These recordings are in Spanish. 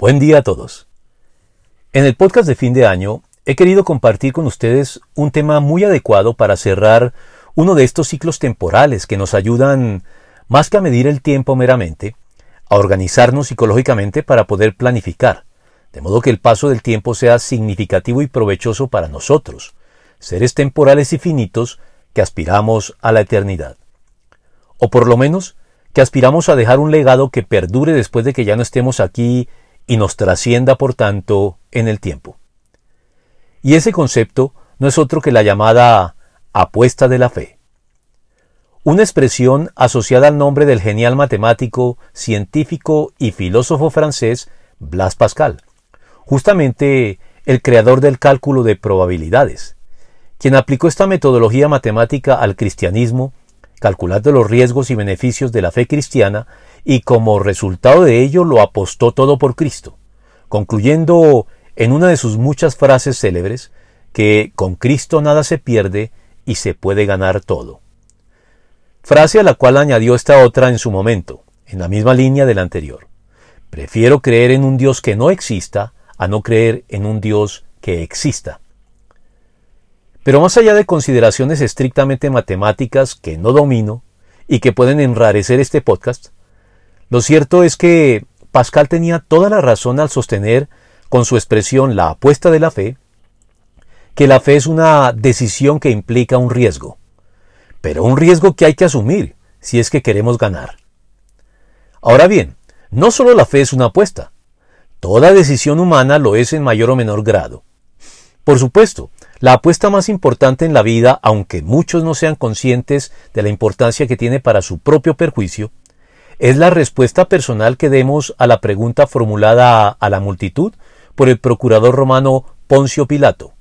Buen día a todos. En el podcast de fin de año he querido compartir con ustedes un tema muy adecuado para cerrar uno de estos ciclos temporales que nos ayudan, más que a medir el tiempo meramente, a organizarnos psicológicamente para poder planificar, de modo que el paso del tiempo sea significativo y provechoso para nosotros, seres temporales y finitos que aspiramos a la eternidad. O por lo menos que aspiramos a dejar un legado que perdure después de que ya no estemos aquí y nos trascienda, por tanto, en el tiempo. Y ese concepto no es otro que la llamada apuesta de la fe. Una expresión asociada al nombre del genial matemático, científico y filósofo francés Blas Pascal, justamente el creador del cálculo de probabilidades, quien aplicó esta metodología matemática al cristianismo, calculando los riesgos y beneficios de la fe cristiana y como resultado de ello lo apostó todo por Cristo, concluyendo en una de sus muchas frases célebres que con Cristo nada se pierde y se puede ganar todo. Frase a la cual añadió esta otra en su momento, en la misma línea de la anterior. Prefiero creer en un Dios que no exista a no creer en un Dios que exista. Pero más allá de consideraciones estrictamente matemáticas que no domino y que pueden enrarecer este podcast, lo cierto es que Pascal tenía toda la razón al sostener con su expresión la apuesta de la fe, que la fe es una decisión que implica un riesgo, pero un riesgo que hay que asumir si es que queremos ganar. Ahora bien, no solo la fe es una apuesta, toda decisión humana lo es en mayor o menor grado. Por supuesto, la apuesta más importante en la vida, aunque muchos no sean conscientes de la importancia que tiene para su propio perjuicio, es la respuesta personal que demos a la pregunta formulada a, la multitud por el procurador romano Poncio Pilato.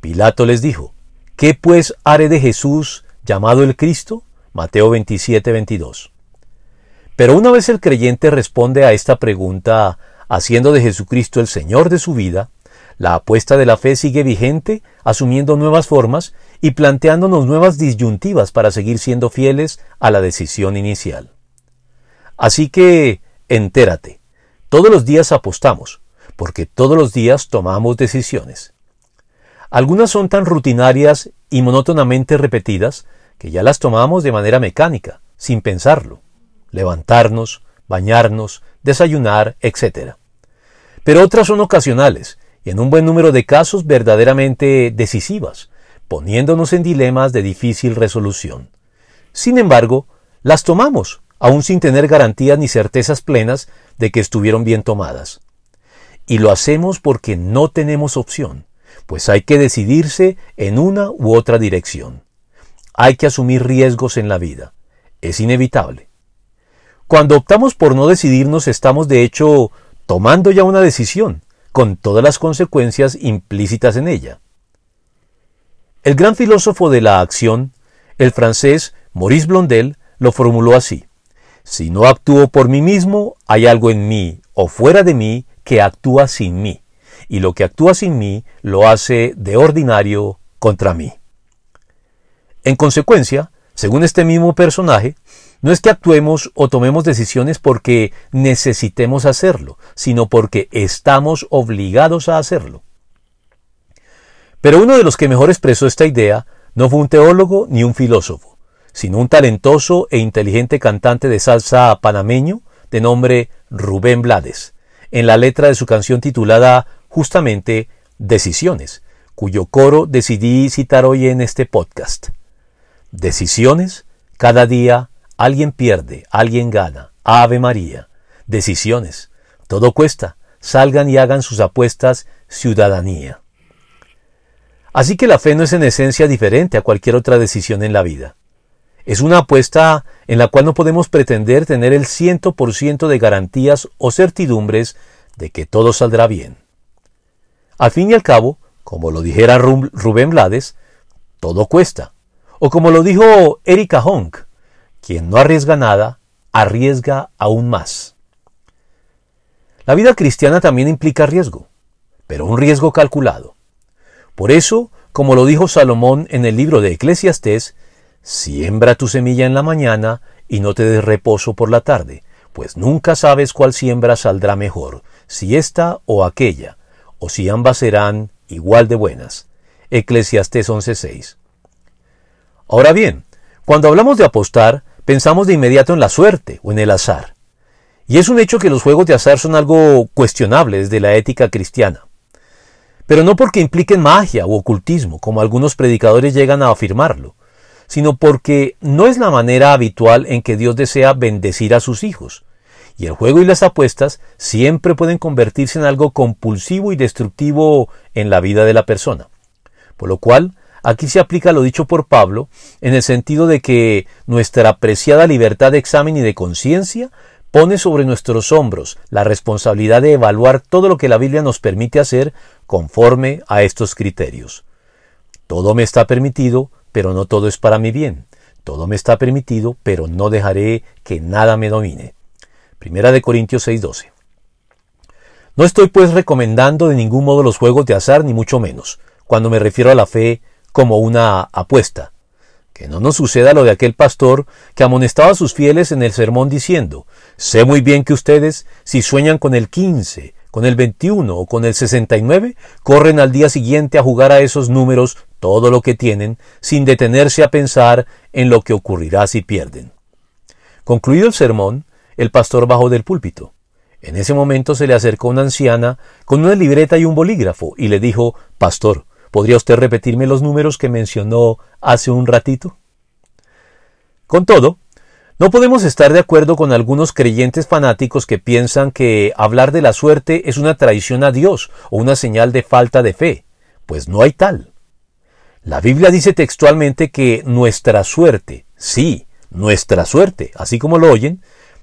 Pilato les dijo, ¿qué pues haré de Jesús llamado el Cristo? Mateo 27, 22. Pero una vez el creyente responde a esta pregunta haciendo de Jesucristo el Señor de su vida, la apuesta de la fe sigue vigente, asumiendo nuevas formas y planteándonos nuevas disyuntivas para seguir siendo fieles a la decisión inicial. Así que, entérate, todos los días apostamos, porque todos los días tomamos decisiones. Algunas son tan rutinarias y monótonamente repetidas que ya las tomamos de manera mecánica, sin pensarlo. Levantarnos, bañarnos, desayunar, etc. Pero otras son ocasionales y en un buen número de casos verdaderamente decisivas, poniéndonos en dilemas de difícil resolución. Sin embargo, las tomamos aún sin tener garantías ni certezas plenas de que estuvieron bien tomadas. Y lo hacemos porque no tenemos opción, pues hay que decidirse en una u otra dirección. Hay que asumir riesgos en la vida. Es inevitable. Cuando optamos por no decidirnos estamos de hecho tomando ya una decisión, con todas las consecuencias implícitas en ella. El gran filósofo de la acción, el francés Maurice Blondel, lo formuló así. Si no actúo por mí mismo, hay algo en mí o fuera de mí que actúa sin mí, y lo que actúa sin mí lo hace de ordinario contra mí. En consecuencia, según este mismo personaje, no es que actuemos o tomemos decisiones porque necesitemos hacerlo, sino porque estamos obligados a hacerlo. Pero uno de los que mejor expresó esta idea no fue un teólogo ni un filósofo, sino un talentoso e inteligente cantante de salsa panameño de nombre Rubén Blades, en la letra de su canción titulada justamente Decisiones, cuyo coro decidí citar hoy en este podcast. Decisiones, cada día alguien pierde, alguien gana. Ave María. Decisiones. Todo cuesta. Salgan y hagan sus apuestas ciudadanía. Así que la fe no es en esencia diferente a cualquier otra decisión en la vida. Es una apuesta en la cual no podemos pretender tener el ciento por ciento de garantías o certidumbres de que todo saldrá bien. Al fin y al cabo, como lo dijera Rubén Blades, todo cuesta. O como lo dijo Erika Honk, quien no arriesga nada, arriesga aún más. La vida cristiana también implica riesgo, pero un riesgo calculado. Por eso, como lo dijo Salomón en el libro de Eclesiastés, Siembra tu semilla en la mañana y no te des reposo por la tarde, pues nunca sabes cuál siembra saldrá mejor, si esta o aquella, o si ambas serán igual de buenas. Eclesiastés 11:6. Ahora bien, cuando hablamos de apostar, pensamos de inmediato en la suerte o en el azar. Y es un hecho que los juegos de azar son algo cuestionable desde la ética cristiana. Pero no porque impliquen magia o ocultismo, como algunos predicadores llegan a afirmarlo, sino porque no es la manera habitual en que Dios desea bendecir a sus hijos. Y el juego y las apuestas siempre pueden convertirse en algo compulsivo y destructivo en la vida de la persona. Por lo cual, aquí se aplica lo dicho por Pablo, en el sentido de que nuestra apreciada libertad de examen y de conciencia pone sobre nuestros hombros la responsabilidad de evaluar todo lo que la Biblia nos permite hacer conforme a estos criterios. Todo me está permitido, pero no todo es para mi bien. Todo me está permitido, pero no dejaré que nada me domine. Primera de Corintios 6:12. No estoy pues recomendando de ningún modo los juegos de azar, ni mucho menos, cuando me refiero a la fe como una apuesta. Que no nos suceda lo de aquel pastor que amonestaba a sus fieles en el sermón diciendo, sé muy bien que ustedes, si sueñan con el 15, con el 21 o con el 69, corren al día siguiente a jugar a esos números todo lo que tienen, sin detenerse a pensar en lo que ocurrirá si pierden. Concluido el sermón, el pastor bajó del púlpito. En ese momento se le acercó una anciana con una libreta y un bolígrafo y le dijo Pastor, ¿Podría usted repetirme los números que mencionó hace un ratito? Con todo, no podemos estar de acuerdo con algunos creyentes fanáticos que piensan que hablar de la suerte es una traición a Dios o una señal de falta de fe, pues no hay tal. La Biblia dice textualmente que nuestra suerte, sí, nuestra suerte, así como lo oyen,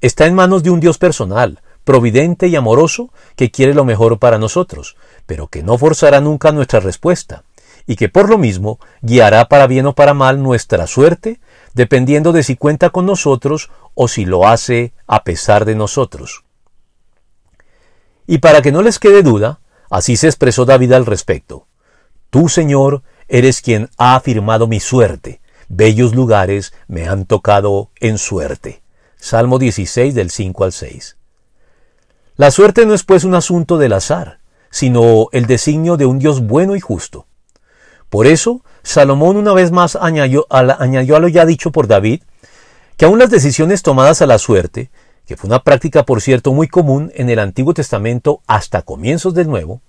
está en manos de un Dios personal, providente y amoroso que quiere lo mejor para nosotros, pero que no forzará nunca nuestra respuesta, y que por lo mismo guiará para bien o para mal nuestra suerte, dependiendo de si cuenta con nosotros o si lo hace a pesar de nosotros. Y para que no les quede duda, así se expresó David al respecto. Tú, Señor, eres quien ha afirmado mi suerte. Bellos lugares me han tocado en suerte. Salmo 16 del 5 al 6. La suerte no es pues un asunto del azar, sino el designio de un Dios bueno y justo. Por eso, Salomón una vez más añadió a, lo ya dicho por David, que aun las decisiones tomadas a la suerte, que fue una práctica por cierto muy común en el Antiguo Testamento hasta comienzos del Nuevo,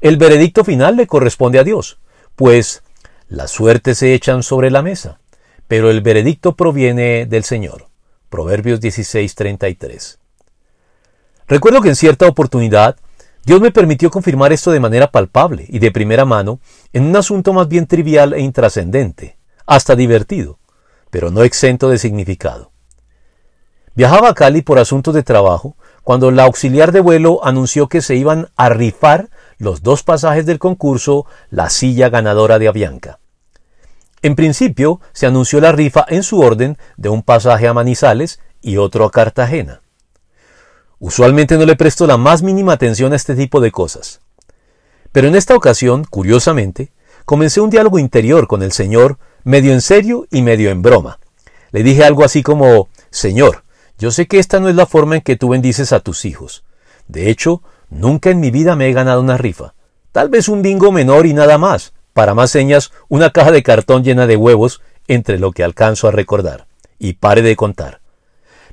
el veredicto final le corresponde a Dios, pues las suertes se echan sobre la mesa, pero el veredicto proviene del Señor. Proverbios 16:33. Recuerdo que en cierta oportunidad Dios me permitió confirmar esto de manera palpable y de primera mano en un asunto más bien trivial e intrascendente, hasta divertido, pero no exento de significado. Viajaba a Cali por asuntos de trabajo cuando la auxiliar de vuelo anunció que se iban a rifar los dos pasajes del concurso La silla ganadora de Avianca. En principio se anunció la rifa en su orden de un pasaje a Manizales y otro a Cartagena. Usualmente no le presto la más mínima atención a este tipo de cosas. Pero en esta ocasión, curiosamente, comencé un diálogo interior con el Señor, medio en serio y medio en broma. Le dije algo así como, Señor, yo sé que esta no es la forma en que tú bendices a tus hijos. De hecho, nunca en mi vida me he ganado una rifa. Tal vez un bingo menor y nada más. Para más señas, una caja de cartón llena de huevos, entre lo que alcanzo a recordar. Y pare de contar.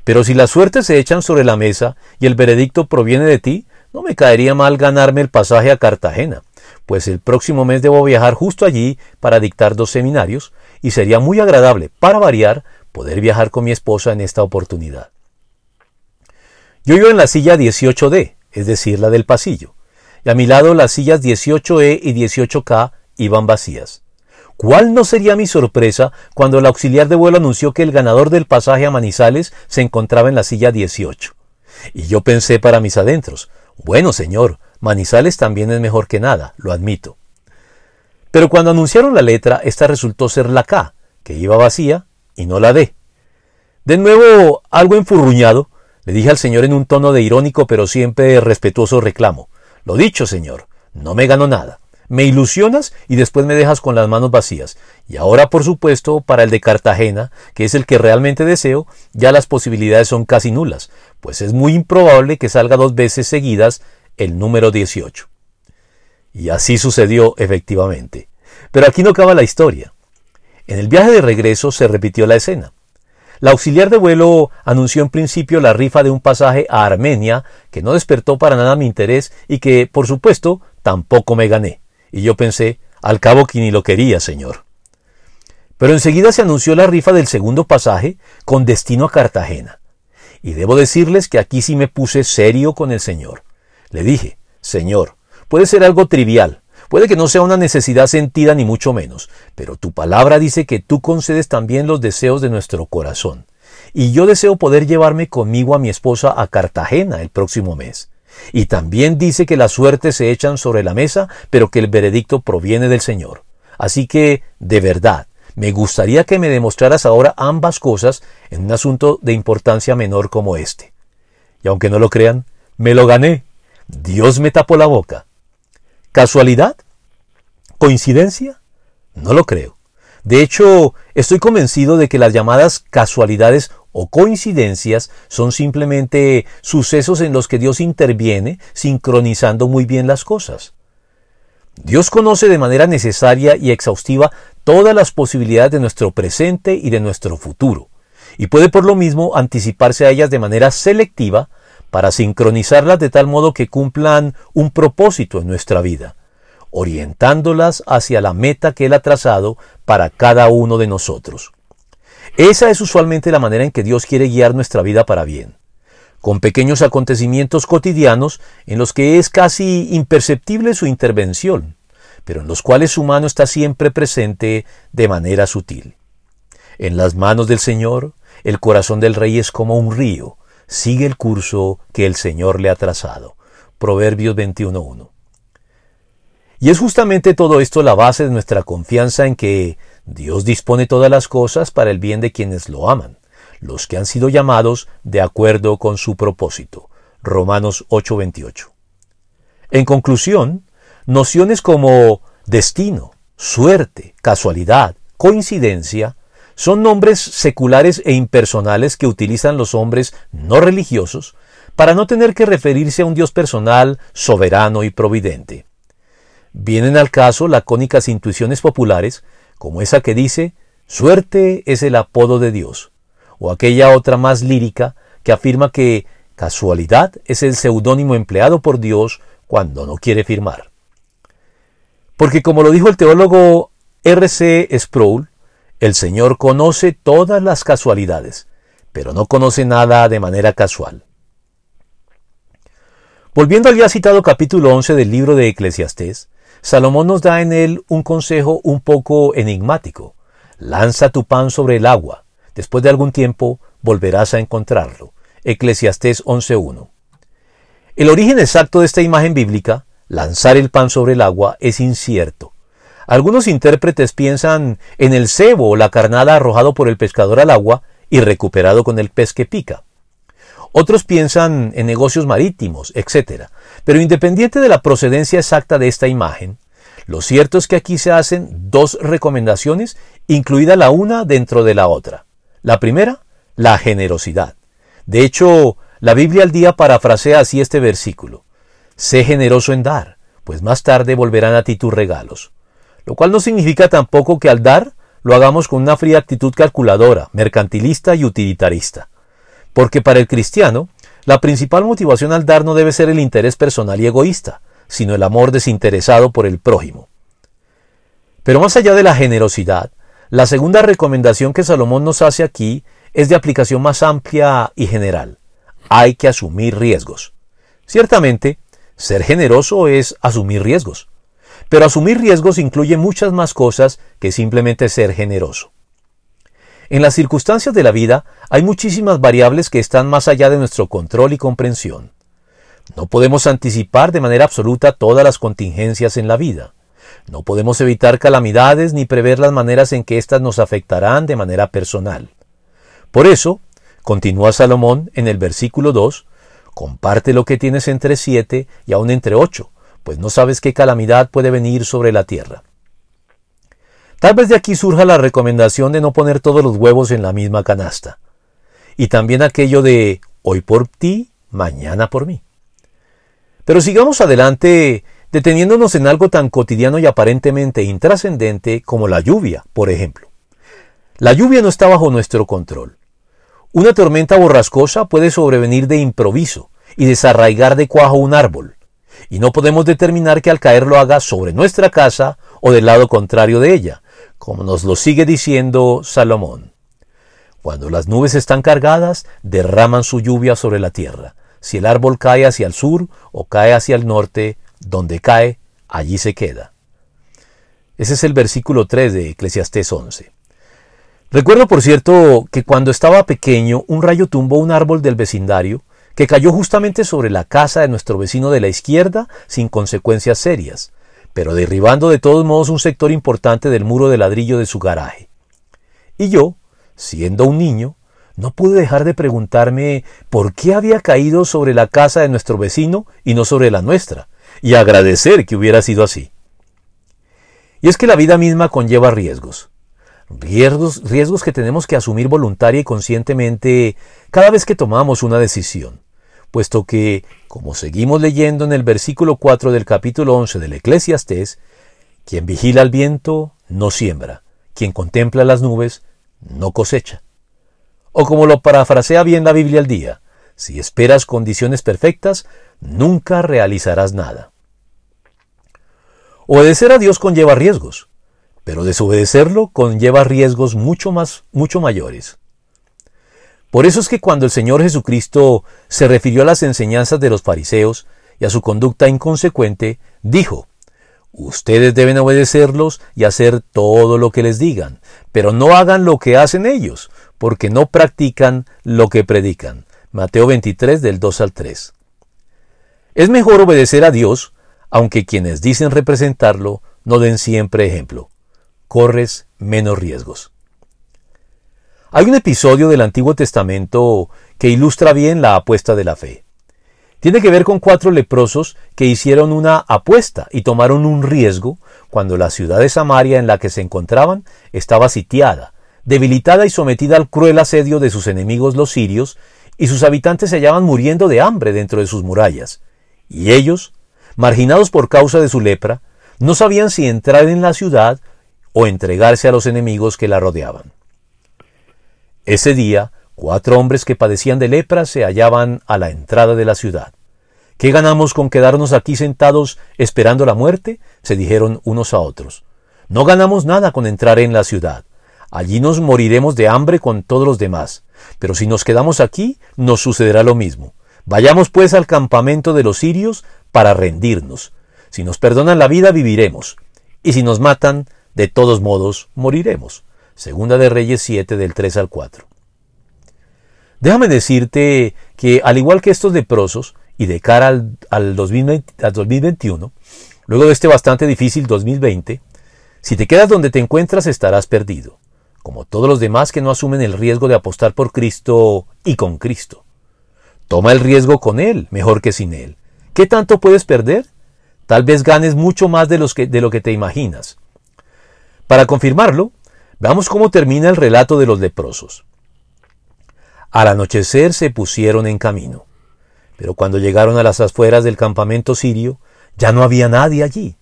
Pero si las suertes se echan sobre la mesa y el veredicto proviene de ti, no me caería mal ganarme el pasaje a Cartagena, pues el próximo mes debo viajar justo allí para dictar dos seminarios, y sería muy agradable, para variar, poder viajar con mi esposa en esta oportunidad. Yo iba en la silla 18D, es decir, la del pasillo, y a mi lado las sillas 18E y 18K iban vacías. ¿Cuál no sería mi sorpresa cuando el auxiliar de vuelo anunció que el ganador del pasaje a Manizales se encontraba en la silla 18? Y yo pensé para mis adentros, bueno señor, Manizales también es mejor que nada, lo admito. Pero cuando anunciaron la letra, esta resultó ser la K, que iba vacía, y no la D. De nuevo, algo enfurruñado, le dije al señor en un tono de irónico pero siempre respetuoso reclamo. Lo dicho, señor, no me gano nada. Me ilusionas y después me dejas con las manos vacías. Y ahora, por supuesto, para el de Cartagena, que es el que realmente deseo, ya las posibilidades son casi nulas, pues es muy improbable que salga dos veces seguidas el número 18. Y así sucedió efectivamente. Pero aquí no acaba la historia. En el viaje de regreso se repitió la escena. La auxiliar de vuelo anunció en principio la rifa de un pasaje a Armenia que no despertó para nada mi interés y que, por supuesto, tampoco me gané. Y yo pensé, al cabo que ni lo quería, señor. Pero enseguida se anunció la rifa del segundo pasaje con destino a Cartagena. Y debo decirles que aquí sí me puse serio con el Señor. Le dije, Señor, puede ser algo trivial, puede que no sea una necesidad sentida ni mucho menos, pero tu palabra dice que tú concedes también los deseos de nuestro corazón. Y yo deseo poder llevarme conmigo a mi esposa a Cartagena el próximo mes. Y también dice que las suertes se echan sobre la mesa, pero que el veredicto proviene del Señor. Así que, de verdad, me gustaría que me demostraras ahora ambas cosas en un asunto de importancia menor como este. Y aunque no lo crean, me lo gané. Dios me tapó la boca. ¿Casualidad? ¿Coincidencia? No lo creo. De hecho, estoy convencido de que las llamadas casualidades o coincidencias son simplemente sucesos en los que Dios interviene sincronizando muy bien las cosas. Dios conoce de manera necesaria y exhaustiva todas las posibilidades de nuestro presente y de nuestro futuro, y puede por lo mismo anticiparse a ellas de manera selectiva para sincronizarlas de tal modo que cumplan un propósito en nuestra vida, orientándolas hacia la meta que Él ha trazado para cada uno de nosotros. Esa es usualmente la manera en que Dios quiere guiar nuestra vida para bien, con pequeños acontecimientos cotidianos en los que es casi imperceptible su intervención, pero en los cuales su mano está siempre presente de manera sutil. En las manos del Señor, el corazón del rey es como un río, sigue el curso que el Señor le ha trazado. Proverbios 21.1. Y es justamente todo esto la base de nuestra confianza en que Dios dispone todas las cosas para el bien de quienes lo aman, los que han sido llamados de acuerdo con su propósito. Romanos 8:28. En conclusión, Nociones como destino, suerte, casualidad, coincidencia, son nombres seculares e impersonales que utilizan los hombres no religiosos para no tener que referirse a un Dios personal, soberano y providente. Vienen al caso lacónicas intuiciones populares, como esa que dice suerte es el apodo de Dios, o aquella otra más lírica que afirma que casualidad es el seudónimo empleado por Dios cuando no quiere firmar. Porque como lo dijo el teólogo R.C. Sproul, el Señor conoce todas las casualidades, pero no conoce nada de manera casual. Volviendo al ya citado capítulo 11 del libro de Eclesiastés, Salomón nos da en él un consejo un poco enigmático. Lanza tu pan sobre el agua. Después de algún tiempo volverás a encontrarlo. Eclesiastés 11.1. El origen exacto de esta imagen bíblica lanzar el pan sobre el agua es incierto. Algunos intérpretes piensan en el cebo o la carnada arrojado por el pescador al agua y recuperado con el pez que pica. Otros piensan en negocios marítimos, etc. Pero independiente de la procedencia exacta de esta imagen, lo cierto es que aquí se hacen dos recomendaciones, incluida la una dentro de la otra. La primera, la generosidad. De hecho, la Biblia al día parafrasea así este versículo. Sé generoso en dar, pues más tarde volverán a ti tus regalos. Lo cual no significa tampoco que al dar lo hagamos con una fría actitud calculadora, mercantilista y utilitarista. Porque para el cristiano, la principal motivación al dar no debe ser el interés personal y egoísta, sino el amor desinteresado por el prójimo. Pero más allá de la generosidad, la segunda recomendación que Salomón nos hace aquí es de aplicación más amplia y general. Hay que asumir riesgos. Ciertamente, ser generoso es asumir riesgos. Pero asumir riesgos incluye muchas más cosas que simplemente ser generoso. En las circunstancias de la vida hay muchísimas variables que están más allá de nuestro control y comprensión. No podemos anticipar de manera absoluta todas las contingencias en la vida. No podemos evitar calamidades ni prever las maneras en que éstas nos afectarán de manera personal. Por eso, continúa Salomón en el versículo 2, Comparte lo que tienes entre siete y aún entre ocho, pues no sabes qué calamidad puede venir sobre la tierra. Tal vez de aquí surja la recomendación de no poner todos los huevos en la misma canasta. Y también aquello de hoy por ti, mañana por mí. Pero sigamos adelante deteniéndonos en algo tan cotidiano y aparentemente intrascendente como la lluvia, por ejemplo. La lluvia no está bajo nuestro control. Una tormenta borrascosa puede sobrevenir de improviso y desarraigar de cuajo un árbol, y no podemos determinar que al caer lo haga sobre nuestra casa o del lado contrario de ella, como nos lo sigue diciendo Salomón. Cuando las nubes están cargadas, derraman su lluvia sobre la tierra. Si el árbol cae hacia el sur o cae hacia el norte, donde cae, allí se queda. Ese es el versículo 3 de Eclesiastés 11. Recuerdo, por cierto, que cuando estaba pequeño un rayo tumbó un árbol del vecindario que cayó justamente sobre la casa de nuestro vecino de la izquierda sin consecuencias serias, pero derribando de todos modos un sector importante del muro de ladrillo de su garaje. Y yo, siendo un niño, no pude dejar de preguntarme por qué había caído sobre la casa de nuestro vecino y no sobre la nuestra, y agradecer que hubiera sido así. Y es que la vida misma conlleva riesgos. Riesgos, que tenemos que asumir voluntaria y conscientemente cada vez que tomamos una decisión puesto que, como seguimos leyendo en el versículo 4 del capítulo 11 del Eclesiastés, quien vigila el viento no siembra, quien contempla las nubes no cosecha. O como lo parafrasea bien la Biblia al día, si esperas condiciones perfectas, nunca realizarás nada. Obedecer a Dios conlleva riesgos, pero desobedecerlo conlleva riesgos mucho más, mucho mayores. Por eso es que cuando el Señor Jesucristo se refirió a las enseñanzas de los fariseos y a su conducta inconsecuente, dijo, Ustedes deben obedecerlos y hacer todo lo que les digan, pero no hagan lo que hacen ellos, porque no practican lo que predican. Mateo 23 del 2 al 3. Es mejor obedecer a Dios, aunque quienes dicen representarlo no den siempre ejemplo. Corres menos riesgos. Hay un episodio del Antiguo Testamento que ilustra bien la apuesta de la fe. Tiene que ver con cuatro leprosos que hicieron una apuesta y tomaron un riesgo cuando la ciudad de Samaria en la que se encontraban estaba sitiada, debilitada y sometida al cruel asedio de sus enemigos los sirios, y sus habitantes se hallaban muriendo de hambre dentro de sus murallas. Y ellos, marginados por causa de su lepra, no sabían si entrar en la ciudad o entregarse a los enemigos que la rodeaban. Ese día, cuatro hombres que padecían de lepra se hallaban a la entrada de la ciudad. ¿Qué ganamos con quedarnos aquí sentados esperando la muerte? se dijeron unos a otros. No ganamos nada con entrar en la ciudad. Allí nos moriremos de hambre con todos los demás. Pero si nos quedamos aquí, nos sucederá lo mismo. Vayamos pues al campamento de los sirios para rendirnos. Si nos perdonan la vida, viviremos. Y si nos matan, de todos modos, moriremos. Segunda de Reyes 7 del 3 al 4. Déjame decirte que al igual que estos leprosos, y de cara al, al 2021, luego de este bastante difícil 2020, si te quedas donde te encuentras estarás perdido, como todos los demás que no asumen el riesgo de apostar por Cristo y con Cristo. Toma el riesgo con Él, mejor que sin Él. ¿Qué tanto puedes perder? Tal vez ganes mucho más de, los que, de lo que te imaginas. Para confirmarlo, Veamos cómo termina el relato de los leprosos. Al anochecer se pusieron en camino, pero cuando llegaron a las afueras del campamento sirio, ya no había nadie allí.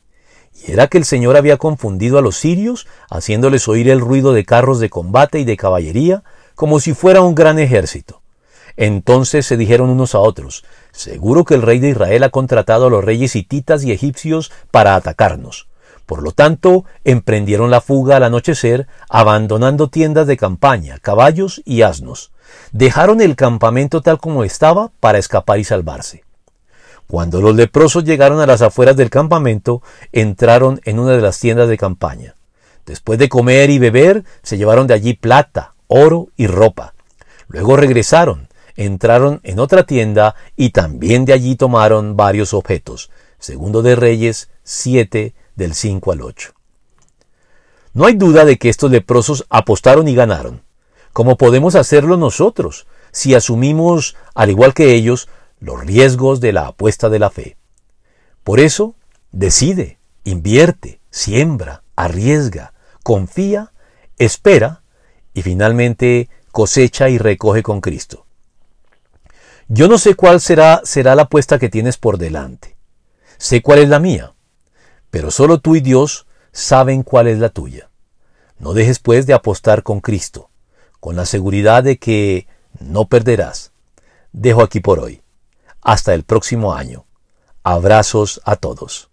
Y era que el Señor había confundido a los sirios, haciéndoles oír el ruido de carros de combate y de caballería, como si fuera un gran ejército. Entonces se dijeron unos a otros, seguro que el rey de Israel ha contratado a los reyes hititas y egipcios para atacarnos. Por lo tanto, emprendieron la fuga al anochecer, abandonando tiendas de campaña, caballos y asnos. Dejaron el campamento tal como estaba para escapar y salvarse. Cuando los leprosos llegaron a las afueras del campamento, entraron en una de las tiendas de campaña. Después de comer y beber, se llevaron de allí plata, oro y ropa. Luego regresaron, entraron en otra tienda y también de allí tomaron varios objetos. Segundo de Reyes 7, del 5 al 8. No hay duda de que estos leprosos apostaron y ganaron, como podemos hacerlo nosotros, si asumimos, al igual que ellos, los riesgos de la apuesta de la fe. Por eso, decide, invierte, siembra, arriesga, confía, espera y finalmente cosecha y recoge con Cristo. Yo no sé cuál será, será la apuesta que tienes por delante. Sé cuál es la mía, pero solo tú y Dios saben cuál es la tuya. No dejes pues de apostar con Cristo, con la seguridad de que no perderás. Dejo aquí por hoy. Hasta el próximo año. Abrazos a todos.